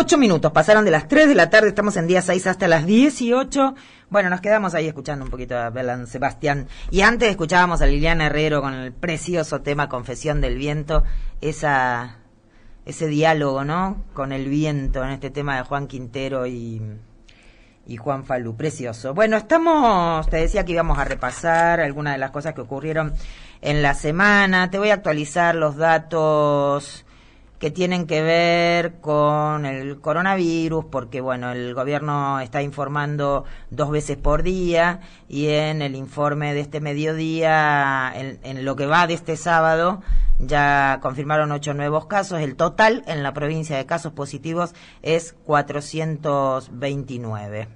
18 minutos, pasaron de las 3 de la tarde, estamos en día 6 hasta las 18. Bueno, nos quedamos ahí escuchando un poquito a Belan Sebastián. Y antes escuchábamos a Liliana Herrero con el precioso tema Confesión del Viento, esa, ese diálogo, ¿no? Con el viento en este tema de Juan Quintero y, y Juan Falú. Precioso. Bueno, estamos, te decía que íbamos a repasar algunas de las cosas que ocurrieron en la semana. Te voy a actualizar los datos que tienen que ver con el coronavirus, porque bueno, el gobierno está informando dos veces por día y en el informe de este mediodía, en, lo que va de este sábado, ya confirmaron ocho nuevos casos. El total en la provincia de casos positivos es 429.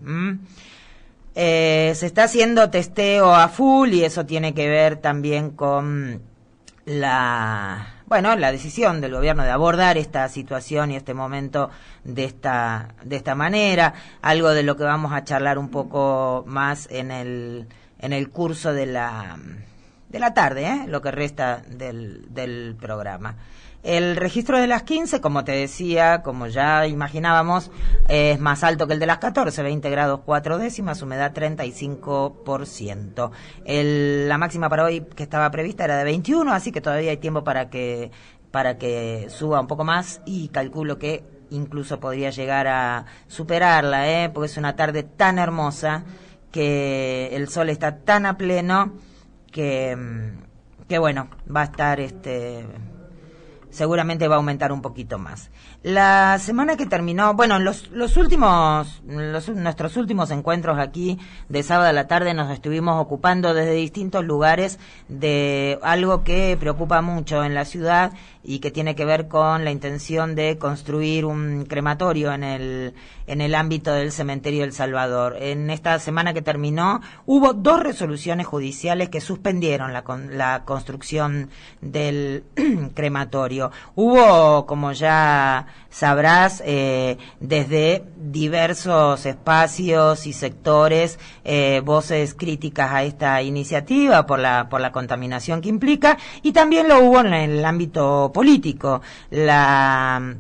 Eh, se está haciendo testeo a full y eso tiene que ver también con la bueno, la decisión del gobierno de abordar esta situación y este momento de esta, de esta manera, algo de lo que vamos a charlar un poco más en el, en el curso de la, de la tarde, ¿eh? lo que resta del, del programa. El registro de las 15, como te decía, como ya imaginábamos, es más alto que el de las 14, 20 grados 4 décimas, humedad 35%. El, la máxima para hoy que estaba prevista era de 21, así que todavía hay tiempo para que, para que suba un poco más y calculo que incluso podría llegar a superarla, ¿eh? porque es una tarde tan hermosa que el sol está tan a pleno que, que bueno, va a estar este seguramente va a aumentar un poquito más. La semana que terminó, bueno, los, los últimos, los, nuestros últimos encuentros aquí de sábado a la tarde nos estuvimos ocupando desde distintos lugares de algo que preocupa mucho en la ciudad y que tiene que ver con la intención de construir un crematorio en el, en el ámbito del cementerio del Salvador. En esta semana que terminó hubo dos resoluciones judiciales que suspendieron la, la construcción del crematorio. Hubo, como ya sabrás, eh, desde diversos espacios y sectores eh, voces críticas a esta iniciativa por la, por la contaminación que implica y también lo hubo en el ámbito político. La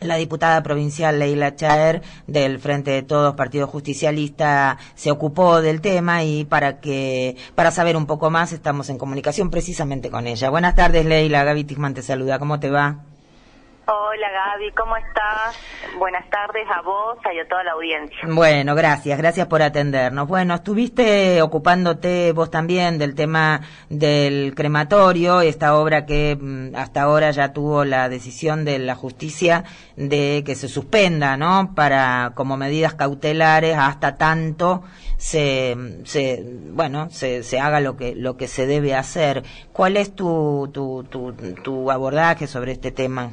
la diputada provincial Leila Chaer del Frente de Todos Partido Justicialista se ocupó del tema y para que para saber un poco más estamos en comunicación precisamente con ella. Buenas tardes Leila, Gaby Tisman te saluda, ¿cómo te va? Hola Gaby, ¿cómo estás? Buenas tardes a vos y a toda la audiencia. Bueno, gracias, gracias por atendernos. Bueno, estuviste ocupándote vos también del tema del crematorio, esta obra que mm, hasta ahora ya tuvo la decisión de la justicia de que se suspenda, ¿no? Para como medidas cautelares hasta tanto se, se bueno, se, se haga lo que lo que se debe hacer. ¿Cuál es tu tu, tu, tu abordaje sobre este tema?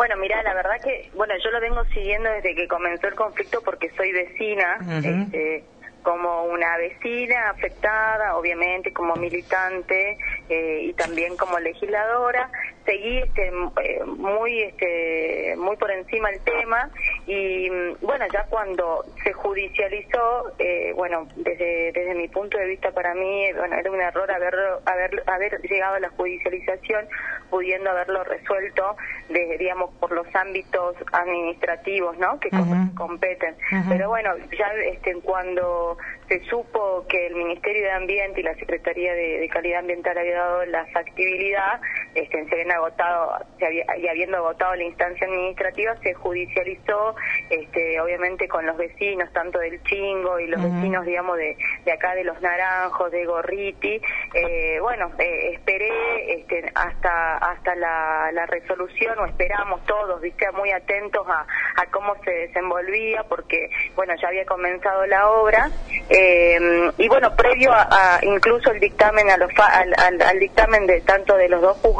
Bueno, mira, la verdad que, bueno, yo lo vengo siguiendo desde que comenzó el conflicto porque soy vecina, este, como una vecina afectada, obviamente como militante eh, y también como legisladora, seguí este, eh, muy este, muy por encima el tema. Y mm, bueno ya cuando se judicializó eh, bueno desde desde mi punto de vista para mí bueno era un error haber haber haber llegado a la judicialización pudiendo haberlo resuelto de, digamos por los ámbitos administrativos no que competen. Pero bueno ya este cuando se supo que el Ministerio de Ambiente y la Secretaría de, Calidad Ambiental había dado la factibilidad, este, se habían agotado, y habiendo agotado la instancia administrativa, se judicializó, este, obviamente con los vecinos, tanto del Chingo y los vecinos, digamos, de, de, acá de Los Naranjos, de Gorriti. Eh, bueno, eh, esperé este, hasta, hasta la, la, resolución, o esperamos todos, viste, muy atentos a, a cómo se desenvolvía, porque, bueno, ya había comenzado la obra. Eh, y bueno, previo a, incluso el dictamen a los, al, al, dictamen de tanto de los dos juzgados,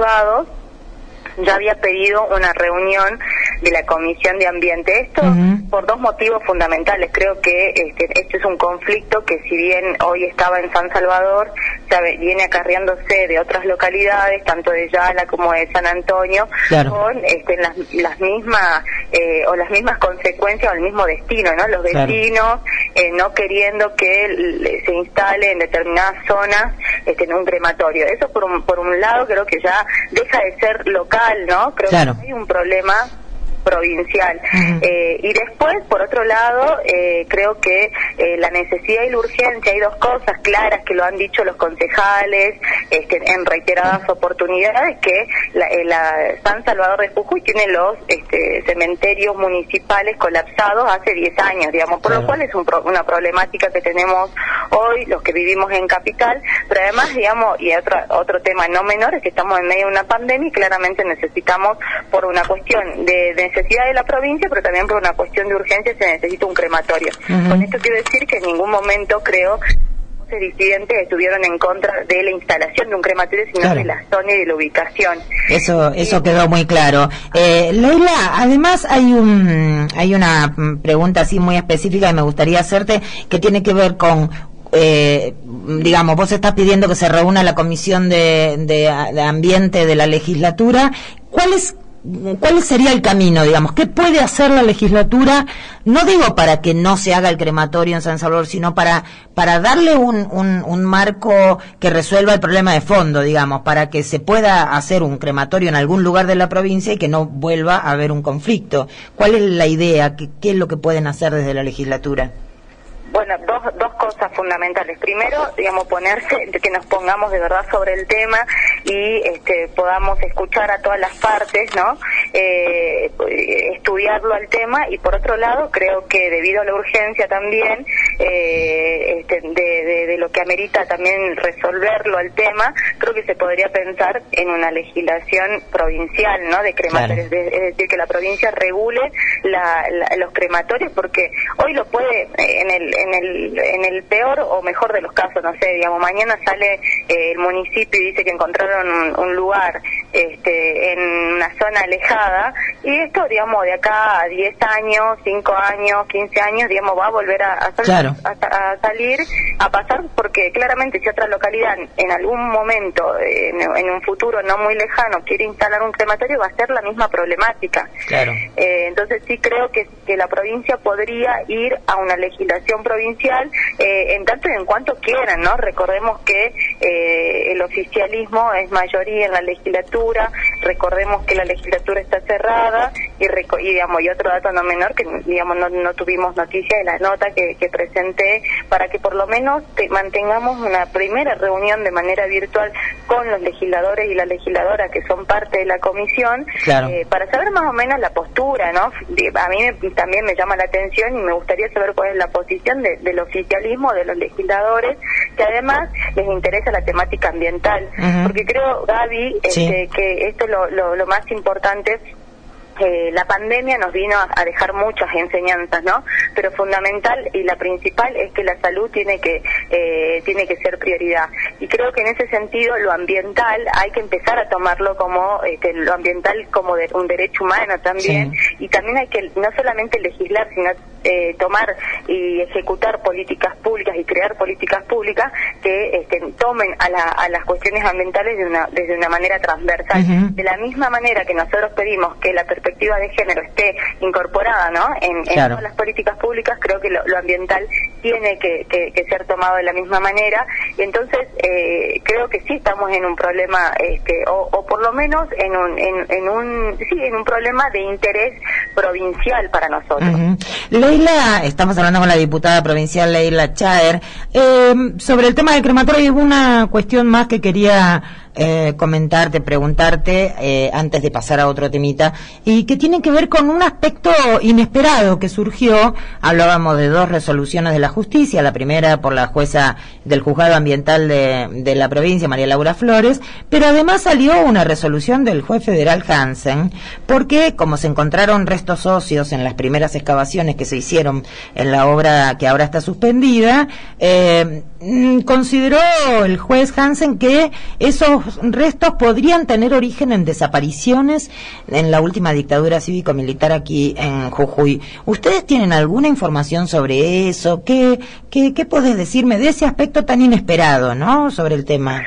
ya había pedido una reunión de la Comisión de Ambiente. Esto por dos motivos fundamentales. Creo que este, este, es un conflicto que si bien hoy estaba en San Salvador, ya viene acarreándose de otras localidades, tanto de Yala como de San Antonio, con este, las, las mismas eh, o las mismas consecuencias o el mismo destino, ¿no? Los vecinos eh, no queriendo que se instale en determinadas zonas este, en un crematorio. Eso por un, por un lado creo que ya deja de ser local, ¿no? Creo que hay un problema provincial. Eh, y después, por otro lado, eh, creo que eh, la necesidad y la urgencia, hay dos cosas claras que lo han dicho los concejales este, en reiteradas oportunidades, que la, San Salvador de Jujuy tiene los este, cementerios municipales colapsados hace 10 años, digamos, por lo cual es una problemática que tenemos hoy, los que vivimos en capital, pero además, digamos, y otro, otro tema no menor es que estamos en medio de una pandemia y claramente necesitamos, por una cuestión de, necesidad de la provincia, pero también por una cuestión de urgencia, se necesita un crematorio. Con esto quiero decir que en ningún momento creo disidentes estuvieron en contra de la instalación de un crematorio, sino de la zona y de la ubicación. Eso, eso quedó muy claro. Eh, Leila, además hay un, hay una pregunta así muy específica que me gustaría hacerte que tiene que ver con eh, digamos, vos estás pidiendo que se reúna la Comisión de, de, Ambiente de la legislatura. ¿Cuál es, ¿Cuál sería el camino, digamos? ¿Qué puede hacer la legislatura? No digo para que no se haga el crematorio en San Salvador, sino para, para darle un, un, un, marco que resuelva el problema de fondo, digamos, para que se pueda hacer un crematorio en algún lugar de la provincia y que no vuelva a haber un conflicto. ¿Cuál es la idea? ¿Qué, qué es lo que pueden hacer desde la legislatura? Bueno, dos, dos cosas fundamentales. Primero, digamos, ponerse, que nos pongamos de verdad sobre el tema y este, podamos escuchar a todas las partes, ¿no? Eh, estudiarlo al tema y por otro lado, creo que debido a la urgencia también eh, este, de, de, lo que amerita también resolverlo al tema, creo que se podría pensar en una legislación provincial, ¿no? De crematorios, es decir, que la provincia regule la, los crematorios porque hoy lo puede eh, en el en el, en el peor o mejor de los casos, no sé, digamos, mañana sale eh, el municipio y dice que encontraron un, lugar este, en una zona alejada y esto, digamos, de acá a 10 años, 5 años, 15 años, digamos, va a volver a, a, salir, a pasar porque claramente si otra localidad en algún momento, en, un futuro no muy lejano, quiere instalar un crematorio, va a ser la misma problemática. Claro. Eh, entonces sí creo que, que la provincia podría ir a una legislación provincial eh, en tanto y en cuanto quieran, ¿no? Recordemos que eh, el oficialismo es mayoría en la legislatura, recordemos que la legislatura está cerrada y, digamos, y otro dato no menor que digamos no, tuvimos noticia de la nota que, presenté para que por lo menos mantengamos una primera reunión de manera virtual con los legisladores y la legisladora que son parte de la comisión eh, para saber más o menos la postura, ¿no? A mí también me llama la atención y me gustaría saber cuál es la posición del oficialismo, de los legisladores, que además les interesa la temática ambiental. Porque creo, Gaby, este, que esto es lo, lo más importante la pandemia nos vino a, dejar muchas enseñanzas, ¿no? Pero fundamental y la principal es que la salud tiene que eh, tiene que ser prioridad. Y creo que en ese sentido lo ambiental hay que empezar a tomarlo como este, lo ambiental como de, un derecho humano también. Y también hay que no solamente legislar, sino eh, tomar y ejecutar políticas públicas y crear políticas públicas que este, tomen a, a, las cuestiones ambientales de una, desde una manera transversal. De la misma manera que nosotros pedimos que la perspectiva de género esté incorporada ¿no? en, todas las políticas públicas, creo que lo, ambiental tiene que, ser tomado de la misma manera. Y entonces eh, creo que sí estamos en un problema, este, o, por lo menos en un, en, un, sí, en un problema de interés provincial para nosotros. Leila, estamos hablando con la diputada provincial Leila Chaer. Eh, sobre el tema del crematorio, hay una cuestión más que quería eh, comentarte, preguntarte eh, antes de pasar a otro temita, y que tiene que ver con un aspecto inesperado que surgió. Hablábamos de dos resoluciones de la justicia, la primera por la jueza del juzgado ambiental de, de la provincia, María Laura Flores, pero además salió una resolución del juez federal Hansen, porque como se encontraron restos óseos en las primeras excavaciones que se hicieron en la obra que ahora está suspendida, eh, mm, consideró el juez Hansen que esos restos podrían tener origen en desapariciones en la última dictadura cívico-militar aquí en Jujuy. ¿Ustedes tienen alguna información sobre eso? ¿Qué, qué, qué decirme de ese aspecto tan inesperado, ¿no? Sobre el tema.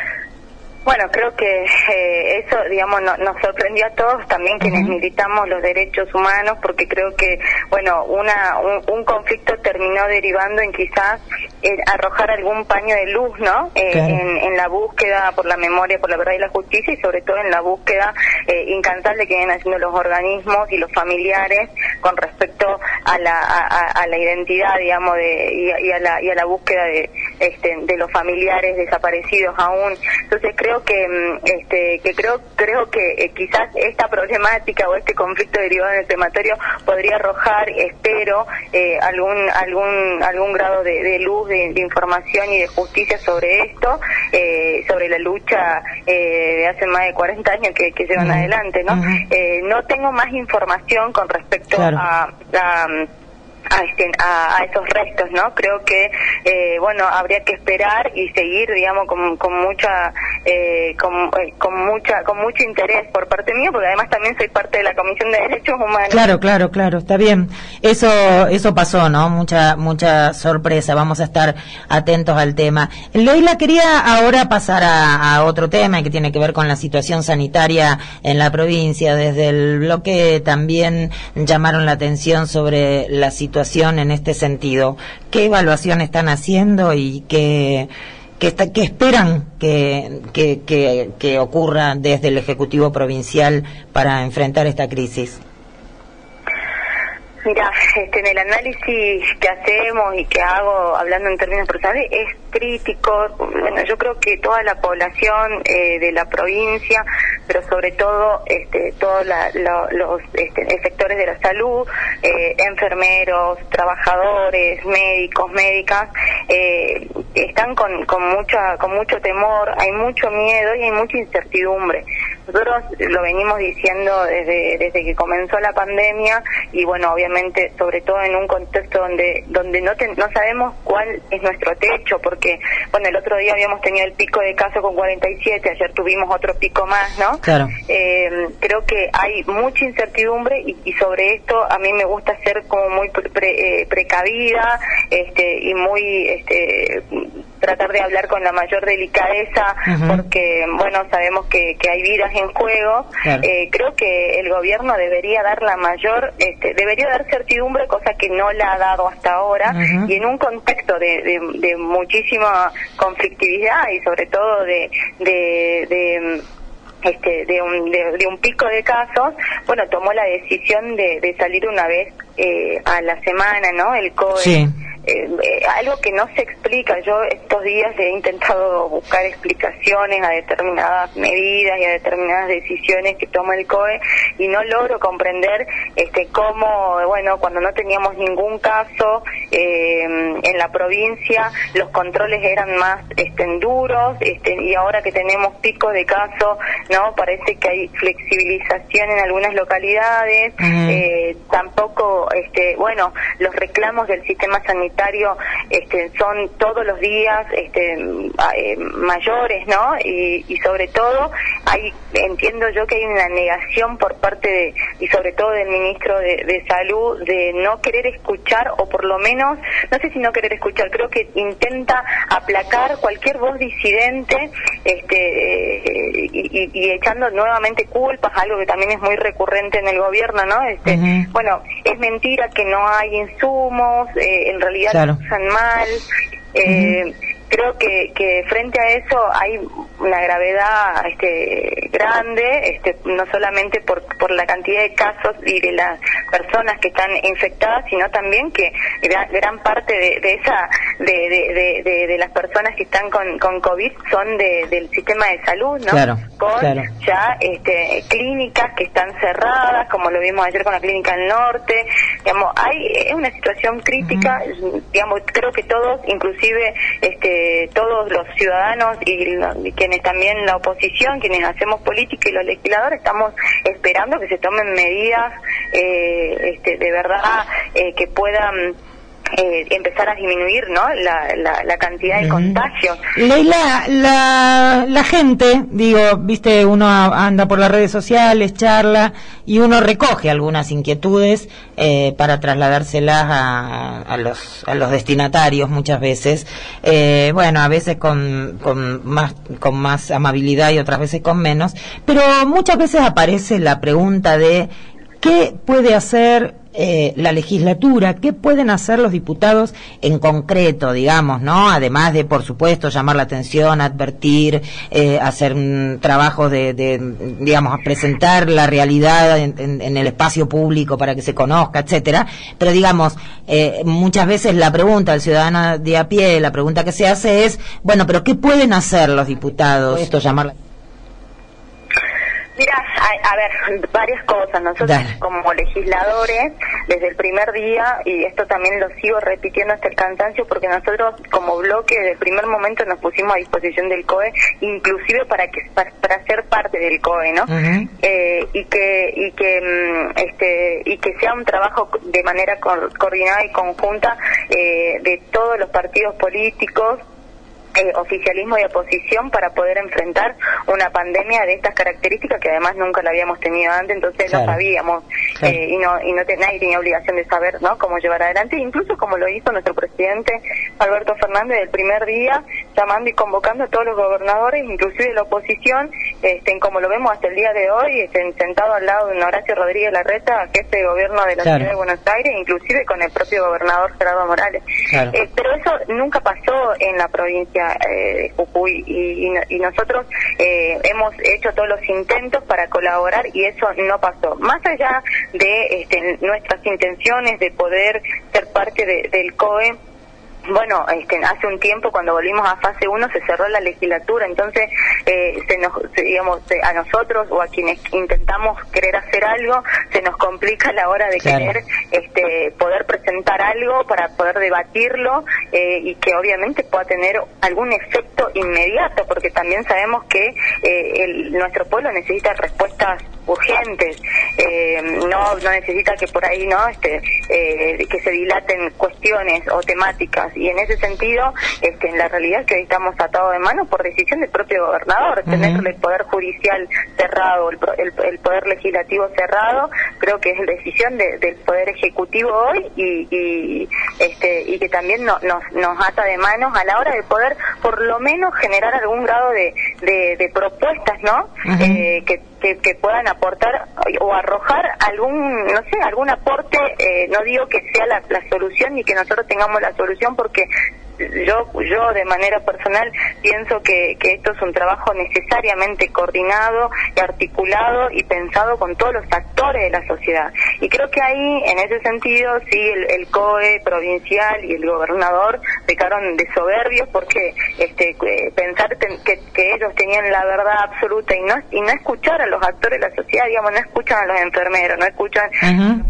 Bueno, creo que eh, eso, digamos, nos sorprendió a todos, también quienes militamos los derechos humanos, porque creo que, bueno, una, un, conflicto terminó derivando en quizás eh, arrojar algún paño de luz, ¿no? Eh, en, la búsqueda por la memoria, por la verdad y la justicia, y sobre todo en la búsqueda incansable que vienen haciendo los organismos y los familiares con respecto a la, a, la identidad, digamos, de, y, a la, y a la búsqueda de, este, de los familiares desaparecidos aún. Entonces creo que mm, este que creo creo que eh, quizás esta problemática o este conflicto derivado en el crematorio podría arrojar espero eh, algún algún algún grado de, luz de, información y de justicia sobre esto eh, sobre la lucha de hace más de 40 años que, que llevan adelante no no tengo más información con respecto a, a este, a, a, esos restos, ¿no? Creo que, eh, bueno, habría que esperar y seguir, digamos, con, con mucha, eh, con, eh, con, mucha, con mucho interés por parte mía, porque además también soy parte de la Comisión de Derechos Humanos. Claro, claro, claro, está bien. Eso, eso pasó, ¿no? Mucha, mucha sorpresa. Vamos a estar atentos al tema. Leila quería ahora pasar a, a otro tema que tiene que ver con la situación sanitaria en la provincia. Desde el bloque también llamaron la atención sobre la situación en este sentido? ¿Qué evaluación están haciendo y qué, qué, está, qué esperan que, que, que ocurra desde el Ejecutivo Provincial para enfrentar esta crisis? Mira, este, en el análisis que hacemos y que hago, hablando en términos personales, es crítico. Bueno, yo creo que toda la población eh, de la provincia, pero sobre todo este, todos los este, sectores de la salud, eh, enfermeros, trabajadores, médicos, médicas, eh, están con, con, mucha, con mucho temor, hay mucho miedo y hay mucha incertidumbre. Nosotros lo venimos diciendo desde, desde que comenzó la pandemia y bueno, obviamente, sobre todo en un contexto donde donde no, no sabemos cuál es nuestro techo, porque bueno, el otro día habíamos tenido el pico de casos con 47, ayer tuvimos otro pico más, ¿no? Claro. Eh, creo que hay mucha incertidumbre y, sobre esto a mí me gusta ser como muy eh, precavida este, y muy este, tratar de hablar con la mayor delicadeza porque, bueno, sabemos que, que hay vidas en juego. Eh, creo que el gobierno debería dar la mayor, este, debería dar certidumbre, cosa que no la ha dado hasta ahora, y en un contexto de, de, muchísima conflictividad y sobre todo de, de, este, de, un, de, un pico de casos, bueno, tomó la decisión de, de salir una vez eh, a la semana, ¿no? El COE. Eh, eh, algo que no se Yo estos días he intentado buscar explicaciones a determinadas medidas y a determinadas decisiones que toma el COE y no logro comprender este cómo, bueno, cuando no teníamos ningún caso eh, en la provincia, los controles eran más este, duros este, y ahora que tenemos picos de casos, no parece que hay flexibilización en algunas localidades. tampoco, este, bueno, los reclamos del sistema sanitario este, son todos los días este, eh, mayores, ¿no? Y, sobre todo, hay entiendo yo que hay una negación por parte de, y sobre todo del ministro de, Salud, de no querer escuchar, o por lo menos, no sé si no querer escuchar, creo que intenta aplacar cualquier voz disidente este, eh, y, echando nuevamente culpas, algo que también es muy recurrente en el gobierno, ¿no? Este, Bueno, es mentira que no hay insumos, eh, en realidad claro. usan mal. Eh, creo que, que frente a eso hay una gravedad este, grande, este, no solamente por, por la cantidad de casos y de las personas que están infectadas, sino también que gran, parte de, de esa de, de, de, las personas que están con, con COVID son del sistema de salud, ¿no? Claro, con ya este, clínicas que están cerradas, como lo vimos ayer con la clínica del norte, digamos, hay es una situación crítica, digamos, creo que todos, inclusive este todos los ciudadanos y, quienes también la oposición, quienes hacemos política y los legisladores, estamos esperando que se tomen medidas eh, este, de verdad eh, que puedan eh, empezar a disminuir ¿no? la, la, cantidad de contagios. Leila, la, la gente, digo, viste, uno anda por las redes sociales, charla y uno recoge algunas inquietudes eh, para trasladárselas a, a, los, a los destinatarios muchas veces. Eh, bueno, a veces con, con, más, con más amabilidad y otras veces con menos, pero muchas veces aparece la pregunta de ¿qué puede hacer eh, la legislatura, qué pueden hacer los diputados en concreto, digamos, ¿no? Además de, por supuesto, llamar la atención, advertir, eh, hacer un trabajo de, de, digamos, presentar la realidad en, el espacio público para que se conozca, etcétera. Pero, digamos, eh, muchas veces la pregunta del ciudadano de a pie, la pregunta que se hace es, bueno, pero ¿qué pueden hacer los diputados? Esto llamar Mira, a, ver, varias cosas. Nosotros como legisladores, desde el primer día, y esto también lo sigo repitiendo hasta el cansancio, porque nosotros como bloque desde el primer momento nos pusimos a disposición del COE, inclusive para que para, ser parte del COE, ¿no? eh, y que y que mm, este y que sea un trabajo de manera coordinada y conjunta eh, de todos los partidos políticos eh, oficialismo y oposición para poder enfrentar una pandemia de estas características que además nunca la habíamos tenido antes, entonces no sabíamos eh, y no y no nadie tenía obligación de saber no cómo llevar adelante, incluso como lo hizo nuestro presidente Alberto Fernández del primer día, llamando y convocando a todos los gobernadores, inclusive la oposición, este, como lo vemos hasta el día de hoy, este, sentado al lado de Horacio Rodríguez Larreta, jefe de gobierno de la ciudad de Buenos Aires, inclusive con el propio gobernador Gerardo Morales. Eh, pero eso nunca pasó en la provincia eh, de Jujuy y, nosotros eh, hemos hecho todos los intentos para colaborar y eso no pasó. Más allá de este, nuestras intenciones de poder ser parte del COE, bueno, este, hace un tiempo cuando volvimos a fase 1 se cerró la legislatura, entonces eh, se nos, digamos, a nosotros o a quienes intentamos querer hacer algo, se nos complica la hora de querer este, poder presentar algo para poder debatirlo eh, y que obviamente pueda tener algún efecto inmediato, porque también sabemos que eh, el, nuestro pueblo necesita respuestas urgentes, eh, no, no necesita que por ahí no este, eh, que se dilaten cuestiones o temáticas. Y en ese sentido este, en la realidad es que hoy estamos atados de manos por decisión del propio gobernador. Tener el poder judicial cerrado el, el, poder legislativo cerrado creo que es decisión del poder ejecutivo hoy y, y este y que también nos, nos ata de manos a la hora de poder por lo menos generar algún grado de, de, propuestas no eh, que que, puedan aportar o arrojar algún, no sé, algún aporte, eh, no digo que sea la, la solución ni que nosotros tengamos la solución porque yo yo de manera personal pienso que, que esto es un trabajo necesariamente coordinado y articulado y pensado con todos los actores de la sociedad. Y creo que ahí en ese sentido sí el, COE provincial y el gobernador pecaron de soberbios porque este pensar que, que, ellos tenían la verdad absoluta y no y no escuchar a los actores de la sociedad digamos no escuchan a los enfermeros no escuchan a los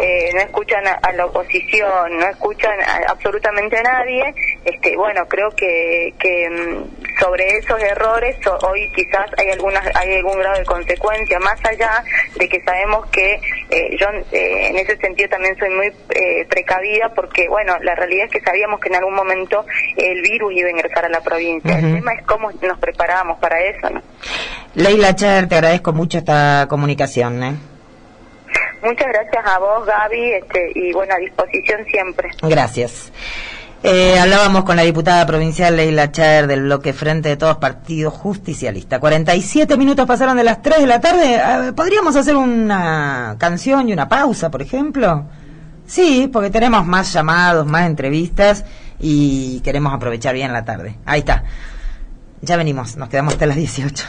eh, no escuchan a, la oposición no escuchan absolutamente a nadie este, bueno, creo que, que mm, sobre esos errores hoy quizás hay algunas hay algún grado de consecuencia, más allá de que sabemos que eh, yo eh, en ese sentido también soy muy eh, precavida porque, bueno, la realidad es que sabíamos que en algún momento el virus iba a ingresar a la provincia. El tema es cómo nos preparábamos para eso, ¿no? Leila Cher, te agradezco mucho esta comunicación, ¿eh? Muchas gracias a vos, Gaby, este, y bueno, a disposición siempre. Gracias. Eh, hablábamos con la diputada provincial Leila Chaer del bloque Frente de Todos Partidos Justicialista. 47 minutos pasaron de las 3 de la tarde. ¿Podríamos hacer una canción y una pausa, por ejemplo? Sí, porque tenemos más llamados, más entrevistas y queremos aprovechar bien la tarde. Ahí está. Ya venimos, nos quedamos hasta las 18.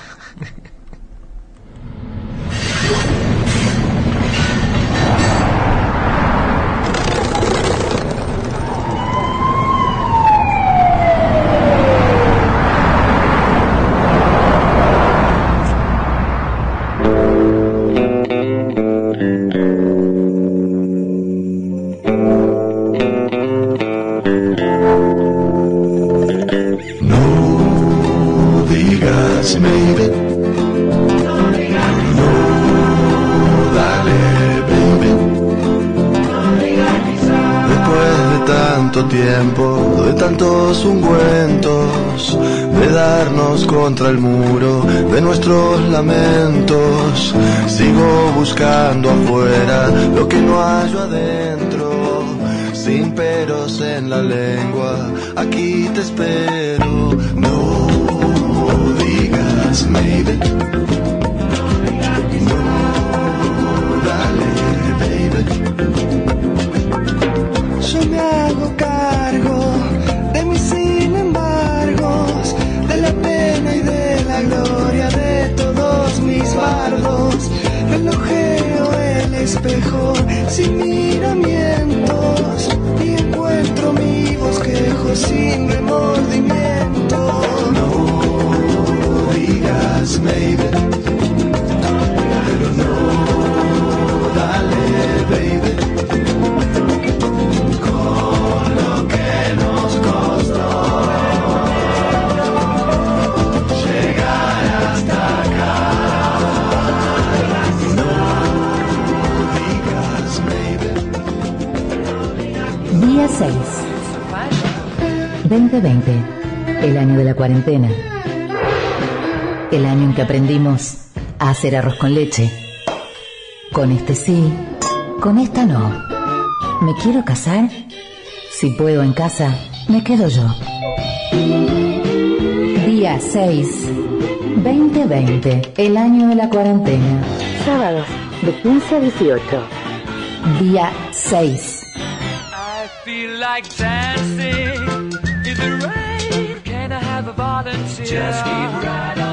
Tanto tiempo, de tantos ungüentos, de darnos contra el muro de nuestros lamentos. Sigo buscando afuera lo que no hallo adentro, sin peros en la lengua, aquí te espero. No digas maybe. No, dale, baby. Yo me hago cargo de mis sin embargos, de la pena y de la gloria de todos mis bardos. Relojeo el espejo sin miramientos y encuentro mi bosquejo sin remordimiento. No digas maybe, 2020, el año de la cuarentena. El año en que aprendimos a hacer arroz con leche. Con este sí, con esta no. ¿Me quiero casar? Si puedo en casa, me quedo yo. Día 6, 2020, el año de la cuarentena. Sábados, de 15 a 18. Día 6. Like dancing in the rain. Can I have a volunteer? Just keep right on